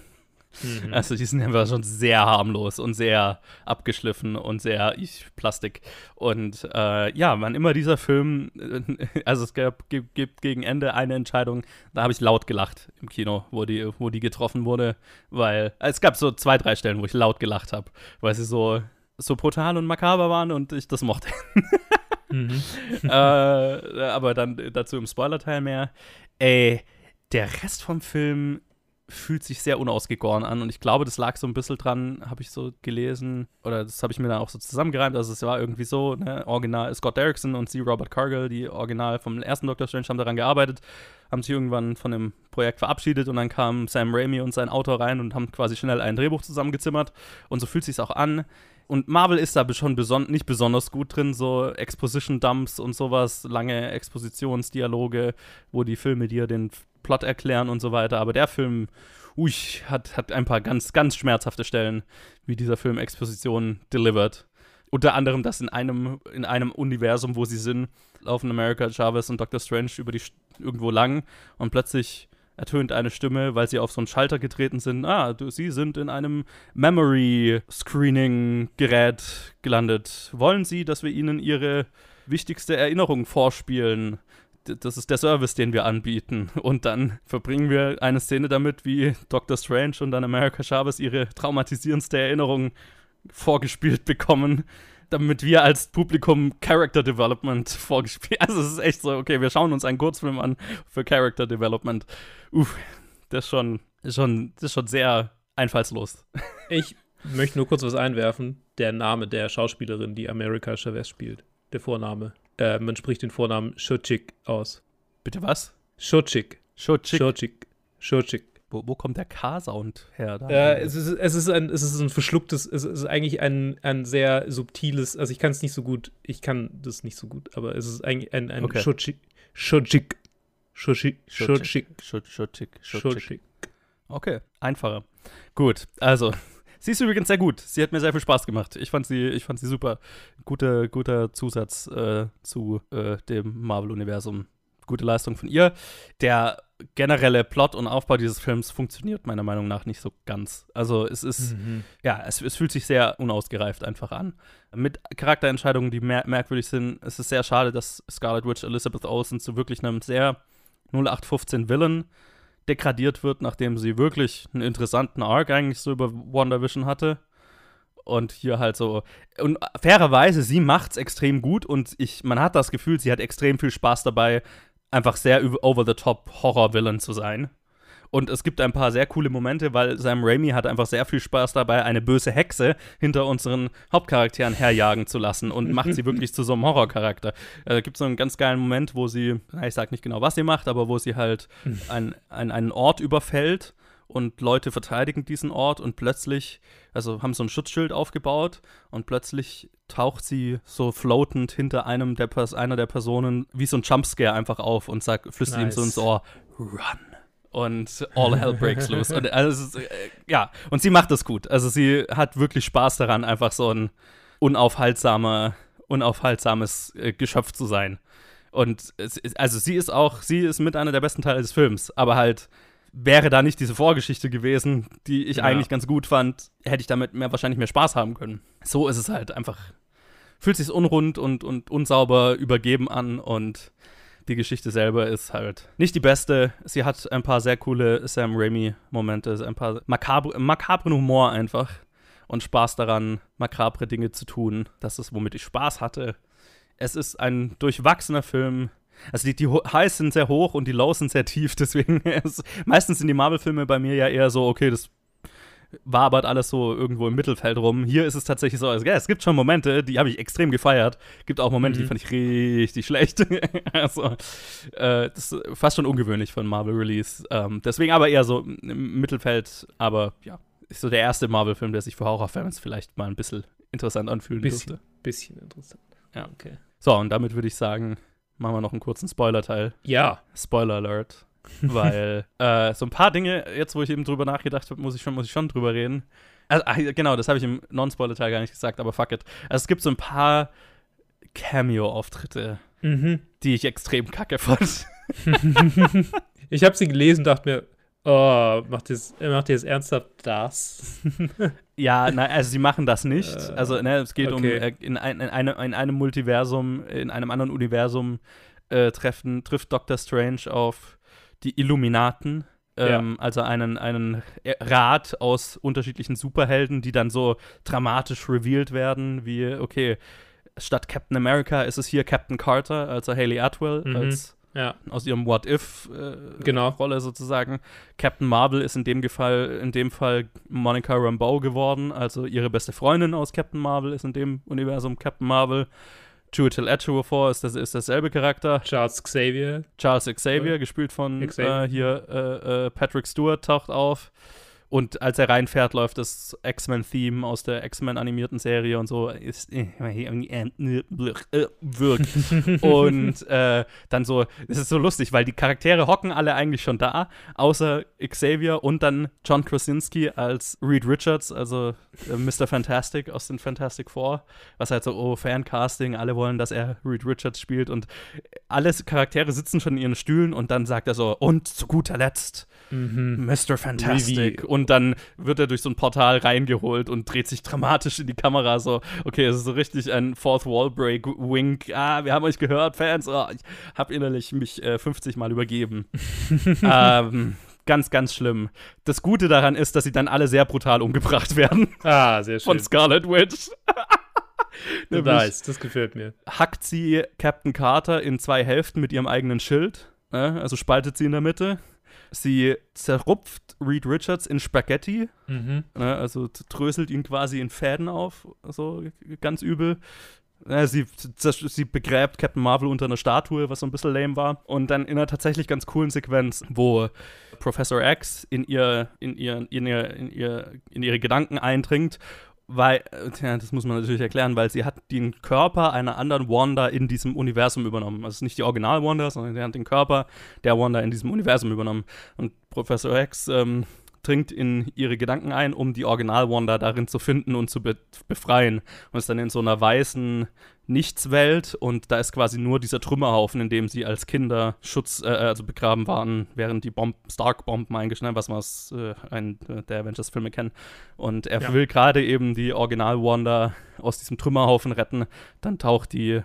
Mhm. Also die sind einfach schon sehr harmlos und sehr abgeschliffen und sehr ich, Plastik. Und äh, ja, wann immer dieser Film, *laughs* also es gab, gibt, gibt gegen Ende eine Entscheidung, da habe ich laut gelacht im Kino, wo die, wo die getroffen wurde, weil es gab so zwei, drei Stellen, wo ich laut gelacht habe, weil sie so, so brutal und makaber waren und ich das mochte. *laughs* mhm. äh, aber dann dazu im Spoiler-Teil mehr. Ey, der Rest vom Film fühlt sich sehr unausgegoren an. Und ich glaube, das lag so ein bisschen dran, habe ich so gelesen oder das habe ich mir dann auch so zusammengereimt, also es war irgendwie so, ne, original Scott Derrickson und sie Robert Cargill, die original vom ersten Doctor Strange haben daran gearbeitet, haben sich irgendwann von dem Projekt verabschiedet und dann kam Sam Raimi und sein Autor rein und haben quasi schnell ein Drehbuch zusammengezimmert. Und so fühlt sich auch an. Und Marvel ist da schon beson nicht besonders gut drin, so Exposition-Dumps und sowas, lange Expositionsdialoge, wo die Filme dir den Plot erklären und so weiter. Aber der Film, ui, hat, hat ein paar ganz, ganz schmerzhafte Stellen, wie dieser Film Exposition delivered. Unter anderem, dass in einem, in einem Universum, wo sie sind, laufen America Chavez und Dr. Strange über die irgendwo lang und plötzlich ertönt eine Stimme, weil sie auf so einen Schalter getreten sind. Ah, du, sie sind in einem Memory Screening Gerät gelandet. Wollen Sie, dass wir Ihnen Ihre wichtigste Erinnerung vorspielen? Das ist der Service, den wir anbieten. Und dann verbringen wir eine Szene damit, wie Dr. Strange und dann America Chavez ihre traumatisierendste Erinnerung vorgespielt bekommen, damit wir als Publikum Character Development vorgespielt. *laughs* Also es ist echt so, okay, wir schauen uns einen Kurzfilm an für Character Development. Uff, das ist schon, schon, das ist schon sehr einfallslos. *laughs* Ich möchte nur kurz was einwerfen. Der Name der Schauspielerin, die America Chavez spielt. Der Vorname. Äh, man spricht den Vornamen Schutschik aus. Bitte was? Schutschik. Schutschik. Schutschik. Schutschik. Wo, wo, kommt der K-Sound her? Äh, es, ist, es, ist ein, es ist ein verschlucktes, es ist eigentlich ein, ein sehr subtiles, also ich kann es nicht so gut, ich kann das nicht so gut, aber es ist eigentlich ein, ein okay. Schutschik. Schutschik. Schutschik. Schutschik. Schutschik. Okay, einfacher. Gut, also Sie ist übrigens sehr gut. Sie hat mir sehr viel Spaß gemacht. Ich fand sie, ich fand sie super. Guter, guter Zusatz äh, zu äh, dem Marvel-Universum. gute Leistung von ihr. Der generelle Plot und Aufbau dieses Films funktioniert meiner Meinung nach nicht so ganz. Also es ist, Mhm. ja, es, es fühlt sich sehr unausgereift einfach an. Mit Charakterentscheidungen, die mer merkwürdig sind. Es ist sehr schade, dass Scarlet Witch Elizabeth Olsen zu wirklich einem sehr 0815 Villain degradiert wird, nachdem sie wirklich einen interessanten Arc eigentlich so über WandaVision hatte. Und hier halt so. Und fairerweise, sie macht's extrem gut und ich, man hat das Gefühl, sie hat extrem viel Spaß dabei, einfach sehr over-the-top Horror-Villain zu sein. Und es gibt ein paar sehr coole Momente, weil Sam Raimi hat einfach sehr viel Spaß dabei, eine böse Hexe hinter unseren Hauptcharakteren herjagen zu lassen und macht sie wirklich zu so einem Horrorcharakter. Äh, Da gibt es so einen ganz geilen Moment, wo sie, ich sag nicht genau, was sie macht, aber wo sie halt ein, ein, einen Ort überfällt und Leute verteidigen diesen Ort und plötzlich, also haben so ein Schutzschild aufgebaut und plötzlich taucht sie so floatend hinter einem der Pers einer der Personen wie so ein Jumpscare einfach auf und sagt, flüstert ihm so Nice. ins Ohr, run. Und all hell breaks loose. Und, also, äh, ja, und sie macht das gut. Also sie hat wirklich Spaß daran, einfach so ein unaufhaltsamer, unaufhaltsames äh, Geschöpf zu sein. Und es, also sie ist auch, sie ist mit einer der besten Teile des Films, aber halt wäre da nicht diese Vorgeschichte gewesen, die ich Ja. eigentlich ganz gut fand, hätte ich damit mehr, wahrscheinlich mehr Spaß haben können. So ist es halt einfach, fühlt sich unrund und, und unsauber übergeben an und die Geschichte selber ist halt nicht die beste. Sie hat ein paar sehr coole Sam Raimi-Momente, ein paar makabre, makabren Humor einfach und Spaß daran, makabre Dinge zu tun. Das ist, womit ich Spaß hatte. Es ist ein durchwachsener Film. Also die, die Highs sind sehr hoch und die Lows sind sehr tief, *laughs* deswegen ist, meistens sind die Marvel-Filme bei mir ja eher so, okay, das wabert alles so irgendwo im Mittelfeld rum. Hier ist es tatsächlich so, also, ja, es gibt schon Momente, die habe ich extrem gefeiert. Gibt auch Momente, die Mhm. fand ich richtig schlecht. *laughs* also, äh, das ist fast schon ungewöhnlich für einen Marvel-Release. Ähm, deswegen aber eher so im Mittelfeld, aber ja, ist so der erste Marvel-Film, der sich für Horrorfans vielleicht mal ein bisschen interessant anfühlen Bisschen, dürfte. bisschen interessant. Ja. Okay. So, und damit würde ich sagen, machen wir noch einen kurzen Spoiler-Teil. Ja. Spoiler Alert. *laughs* Weil äh, so ein paar Dinge, jetzt wo ich eben drüber nachgedacht habe, muss ich schon, muss ich schon drüber reden. Also, ah, genau, das habe ich im Non-Spoiler-Teil gar nicht gesagt, aber fuck it. Also es gibt so ein paar Cameo-Auftritte, Mhm. die ich extrem kacke fand. *laughs* ich habe sie gelesen, dachte mir, oh, macht ihr macht jetzt ernsthaft das? *laughs* Ja, nein, also sie machen das nicht. Äh, also, ne, es geht okay. um äh, in, ein, in, eine, in einem Multiversum, in einem anderen Universum äh, treffen, trifft Doctor Strange auf die Illuminaten. Ähm, Also einen, einen Rat aus unterschiedlichen Superhelden, die dann so dramatisch revealed werden, wie, okay, statt Captain America ist es hier Captain Carter, also Haley Atwell, Mhm. als Ja. aus ihrem What If-Rolle Genau. sozusagen. Captain Marvel ist in dem, Gefall, in dem Fall Monica Rambeau geworden, also ihre beste Freundin aus Captain Marvel ist in dem Universum Captain Marvel. Chiwetel Ejiofor ist, das, ist dasselbe Charakter. Charles Xavier. Charles Xavier, gespielt von Xavier. Äh, hier äh, äh, Patrick Stewart, taucht auf. Und als er reinfährt, läuft das X-Men-Theme aus der X-Men-animierten Serie und so. Ist, äh, *laughs* und äh, dann so, es ist so lustig, weil die Charaktere hocken alle eigentlich schon da, außer Xavier und dann John Krasinski als Reed Richards, also äh, Mr. Fantastic aus den Fantastic Four, was halt so, oh, Fancasting, alle wollen, dass er Reed Richards spielt und alle Charaktere sitzen schon in ihren Stühlen und dann sagt er so, und zu guter Letzt, Mhm. Mr. Fantastic. Und dann wird er durch so ein Portal reingeholt und dreht sich dramatisch in die Kamera so, okay, es ist so richtig ein Fourth Wall Break Wink. Ah, wir haben euch gehört, Fans. Oh, ich habe innerlich mich äh, 50 Mal übergeben. *laughs* ähm, ganz, ganz schlimm. Das Gute daran ist, dass sie dann alle sehr brutal umgebracht werden Ah, sehr schön. von Scarlet Witch. *laughs* Nice, das gefällt mir. hackt sie Captain Carter in zwei Hälften mit ihrem eigenen Schild. Ne? Also spaltet sie in der Mitte. Sie zerrupft Reed Richards in Spaghetti. Mhm. Ne? Also dröselt ihn quasi in Fäden auf. So ganz übel. Sie, sie begräbt Captain Marvel unter einer Statue, was so ein bisschen lame war. Und dann in einer tatsächlich ganz coolen Sequenz, wo Professor X in ihr, in ihr, in ihr, in ihr, in ihre Gedanken eindringt weil, äh, tja, das muss man natürlich erklären, weil sie hat den Körper einer anderen Wanda in diesem Universum übernommen. Also nicht die Original Wanda, sondern sie hat den Körper der Wanda in diesem Universum übernommen. Und Professor X ähm, dringt in ihre Gedanken ein, um die Original-Wanda darin zu finden und zu be befreien. Und ist dann in so einer weißen Nichtswelt und da ist quasi nur dieser Trümmerhaufen, in dem sie als Kinder Schutz, äh, also begraben waren, während die Bomb Stark-Bomben eingeschneit, was man aus äh, einem der Avengers-Filme kennt. Und er Ja. will gerade eben die Original-Wanda aus diesem Trümmerhaufen retten. Dann taucht die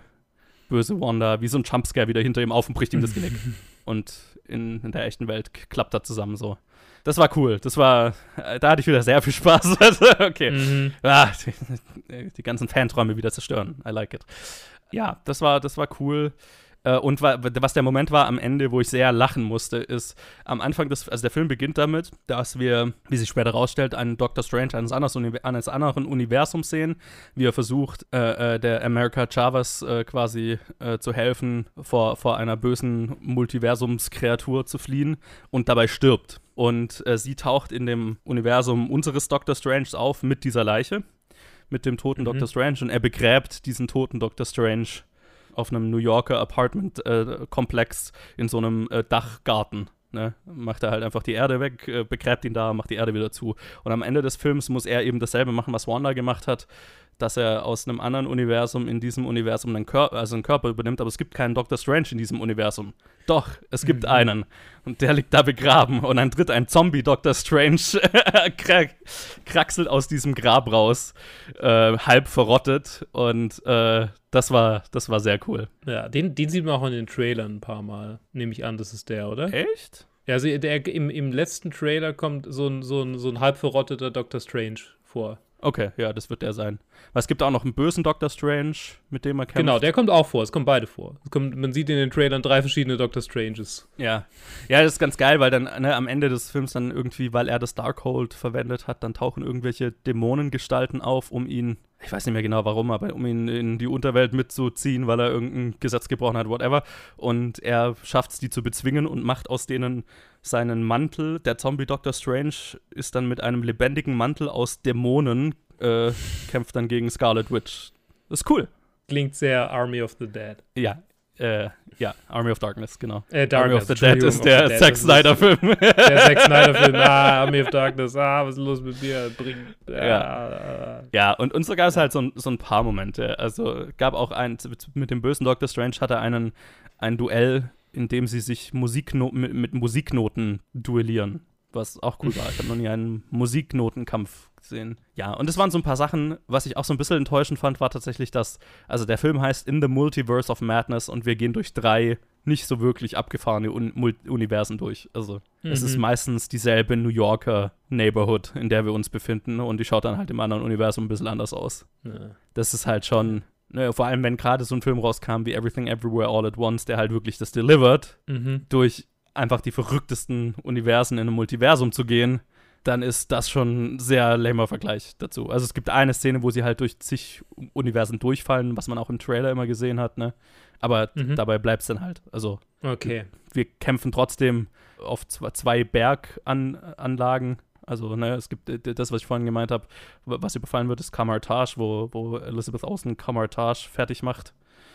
böse Wanda wie so ein Jumpscare wieder hinter ihm auf und bricht ihm das Genick. *laughs* und in, in der echten Welt klappt das zusammen so. Das war cool. Das war, äh, da hatte ich wieder sehr viel Spaß. *laughs* okay. Mhm. Ah, die, die ganzen Fanträume wieder zerstören. I like it. Ja, das war, das war cool. Äh, Und wa- was der Moment war am Ende, wo ich sehr lachen musste, ist am Anfang des, also der Film beginnt damit, dass wir, wie sich später rausstellt, einen Doctor Strange eines, eines anderen Universums sehen, wie er versucht, äh, äh, der America Chavez äh, quasi äh, zu helfen, vor, vor einer bösen Multiversumskreatur zu fliehen und dabei stirbt. Und äh, sie taucht in dem Universum unseres Doctor Strange auf mit dieser Leiche, mit dem toten Mhm. Doctor Strange und er begräbt diesen toten Doctor Strange auf einem New Yorker Apartment-Komplex in so einem äh, Dachgarten. Ne? Macht er halt einfach die Erde weg, äh, begräbt ihn da, macht die Erde wieder zu. Und am Ende des Films muss er eben dasselbe machen, was Wanda gemacht hat, dass er aus einem anderen Universum in diesem Universum einen, Kör also einen Körper übernimmt, aber es gibt keinen Doctor Strange in diesem Universum. Doch, es gibt einen. Und der liegt da begraben. Und dann tritt ein Zombie-Doctor Strange, *laughs* kraxelt aus diesem Grab raus, äh, halb verrottet. Und äh, das, war, das war sehr cool. Ja, den, den sieht man auch in den Trailern ein paar Mal. Nehme ich an, das ist der, oder? Echt? Ja, also der, im, im letzten Trailer kommt so ein, so, ein, so ein halb verrotteter Doctor Strange vor. Okay, ja, das wird der sein. Weil es gibt auch noch einen bösen Doctor Strange, mit dem er kämpft. Genau, der kommt auch vor. Es kommen beide vor. Es kommt, man sieht in den Trailern drei verschiedene Doctor Stranges. Ja. Ja, das ist ganz geil, weil dann ne, am Ende des Films dann irgendwie, weil er das Darkhold verwendet hat, dann tauchen irgendwelche Dämonengestalten auf, um ihn, ich weiß nicht mehr genau warum, aber um ihn in die Unterwelt mitzuziehen, weil er irgendein Gesetz gebrochen hat, whatever. Und er schafft es, die zu bezwingen und macht aus denen seinen Mantel. Der Zombie Doctor Strange ist dann mit einem lebendigen Mantel aus Dämonen, äh, kämpft dann gegen Scarlet Witch. Das ist cool. Klingt sehr Army of the Dead. Ja, äh, ja, Army of Darkness, genau. Äh, Army of Darkness, the Dead ist der Dead, Zack Snyder-Film. *laughs* Der Zack Snyder-Film, ah, Army of Darkness, ah, was ist los mit dir? Bring, Ja. Ja, und, und so gab es halt so, ein- so ein paar Momente. Also gab auch ein, mit dem bösen Doctor Strange hatte einen, ein Duell, in dem sie sich Musikno mit, mit Musiknoten duellieren. Was auch cool war. Ich habe noch nie einen Musiknotenkampf gesehen. Ja, und es waren so ein paar Sachen, was ich auch so ein bisschen enttäuschend fand, war tatsächlich, dass, also der Film heißt In the Multiverse of Madness und wir gehen durch drei nicht so wirklich abgefahrene Un Universen durch. Also es Mhm. ist meistens dieselbe New Yorker Neighborhood, in der wir uns befinden und die schaut dann halt im anderen Universum ein bisschen anders aus. Ja. Das ist halt schon, ne, vor allem wenn gerade so ein Film rauskam wie Everything Everywhere All at Once, der halt wirklich das delivert, Mhm. durch einfach die verrücktesten Universen in einem Multiversum zu gehen, dann ist das schon ein sehr lamer Vergleich dazu. Also es gibt eine Szene, wo sie halt durch zig Universen durchfallen, was man auch im Trailer immer gesehen hat, ne? Aber Mhm. dabei bleibt es dann halt. Also Okay. wir kämpfen trotzdem auf zw- zwei Berganlagen. Also, ne, es gibt äh, das, was ich vorhin gemeint habe, was überfallen wird, ist Kamartage, wo, wo Elizabeth Olsen Kamartage fertig macht.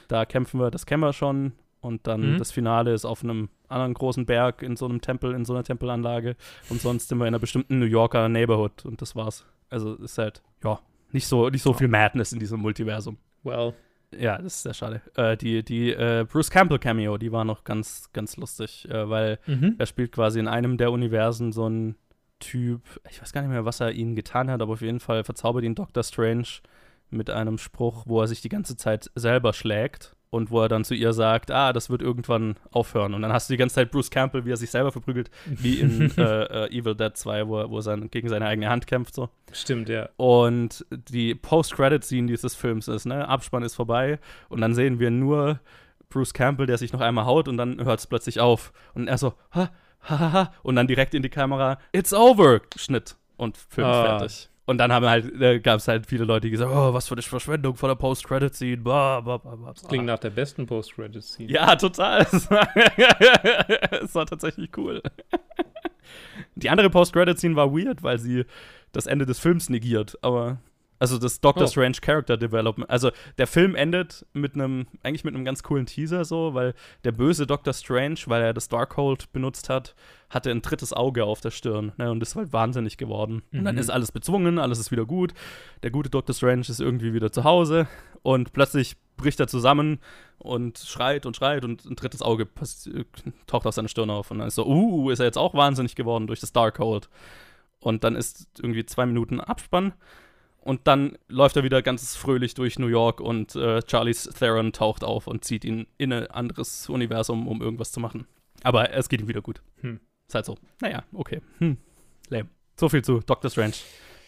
Da kämpfen wir, das kennen wir schon. Und dann Mhm. das Finale ist auf einem anderen großen Berg in so einem Tempel, in so einer Tempelanlage. Und sonst sind wir in einer bestimmten New Yorker Neighborhood. Und das war's. Also ist halt, ja, nicht so, nicht so viel Madness in diesem Multiversum. Well. Ja, das ist sehr schade. Äh, die die äh, Bruce Campbell Cameo, die war noch ganz, ganz lustig, äh, weil Mhm. er spielt quasi in einem der Universen so ein Typ, ich weiß gar nicht mehr, was er ihnen getan hat, aber auf jeden Fall verzaubert ihn Doctor Strange mit einem Spruch, wo er sich die ganze Zeit selber schlägt und wo er dann zu ihr sagt, ah, das wird irgendwann aufhören. Und dann hast du die ganze Zeit Bruce Campbell, wie er sich selber verprügelt, wie in *laughs* äh, äh, Evil Dead 2, wo er, wo er sein, gegen seine eigene Hand kämpft, so. Stimmt, ja. Und die Post-Credit-Scene dieses Films ist, ne, Abspann ist vorbei und dann sehen wir nur Bruce Campbell, der sich noch einmal haut und dann hört es plötzlich auf. Und er so, ha, ha, ha, ha, und dann direkt in die Kamera, it's over, Schnitt und Film Ah. fertig. Und dann haben halt, äh, gab es halt viele Leute, die gesagt oh, was für eine Verschwendung von der Post-Credit-Scene. Das klingt nach der besten Post-Credit-Scene. Ja, total. *laughs* Es war, es war tatsächlich cool. Die andere Post-Credit-Scene war weird, weil sie das Ende des Films negiert, aber Also das Doctor Oh. Strange Character Development. Also der Film endet mit einem, eigentlich mit einem ganz coolen Teaser so, weil der böse Doctor Strange, weil er das Darkhold benutzt hat, hatte ein drittes Auge auf der Stirn ne, und ist halt wahnsinnig geworden. Und dann Mhm. ist alles bezwungen, alles ist wieder gut. Der gute Doctor Strange ist irgendwie wieder zu Hause und plötzlich bricht er zusammen und schreit und schreit und ein drittes Auge äh, taucht aus seiner Stirn auf und dann ist so, uh, ist er jetzt auch wahnsinnig geworden durch das Darkhold. Und dann ist irgendwie zwei Minuten Abspann und dann läuft er wieder ganz fröhlich durch New York und äh, Charlies Theron taucht auf und zieht ihn in ein anderes Universum, um irgendwas zu machen. Aber es geht ihm wieder gut. Hm. Ist halt so. Naja, okay. Hm. Lame. So viel zu Doctor Strange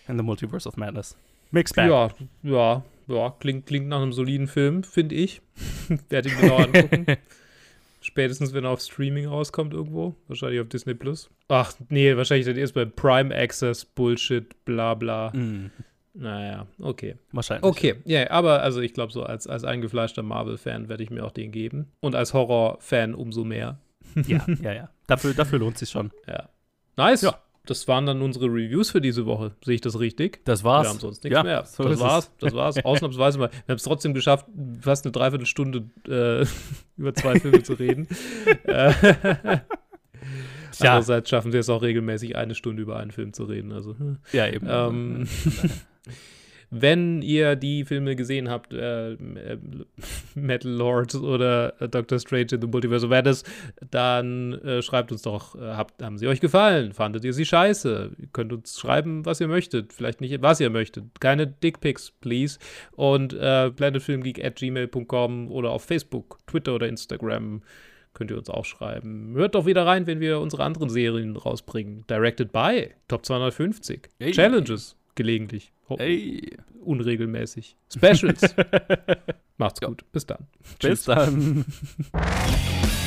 and the Multiverse of Madness. Mixed Bag. Ja, ja, ja, klingt, klingt nach einem soliden Film, finde ich. Werde ihn genau angucken. *laughs* Spätestens, wenn er auf Streaming rauskommt irgendwo. Wahrscheinlich auf Disney Plus. Ach, nee, wahrscheinlich dann erst bei Prime Access, Bullshit, bla bla. Mm, Naja, okay. wahrscheinlich. Okay, ja, aber also ich glaube, so als, als eingefleischter Marvel-Fan werde ich mir auch den geben. Und als Horror-Fan umso mehr. *laughs* Ja, ja, ja. Dafür, dafür lohnt sich schon. Ja. Nice. Ja. Das waren dann unsere Reviews für diese Woche. Sehe ich das richtig? Das war's. Wir haben sonst nichts Ja, mehr. so das war's. es. Das war's. *laughs* Ausnahmsweise mal. Wir haben es trotzdem geschafft, fast eine Dreiviertelstunde äh, *laughs* über zwei Filme zu reden. äh, Tja. Andererseits schaffen wir es auch regelmäßig, eine Stunde über einen Film zu reden. Also, hm. Ja, eben. ähm, wenn ihr die Filme gesehen habt, äh, äh, Metal Lord oder äh, Doctor Strange in the Multiverse of Madness, dann äh, schreibt uns doch, äh, habt, haben sie euch gefallen? Fandet ihr sie scheiße? Ihr könnt uns schreiben, was ihr möchtet. Vielleicht nicht, was ihr möchtet. Keine Dickpics, please. Und äh, planetfilmgeek at gmail.com oder auf Facebook, Twitter oder Instagram könnt ihr uns auch schreiben. Hört doch wieder rein, wenn wir unsere anderen Serien rausbringen. Directed by Top 250. Hey. Challenges gelegentlich. Hey, Unregelmäßig. Specials. *laughs* Macht's gut. Bis dann. bis dann. *laughs*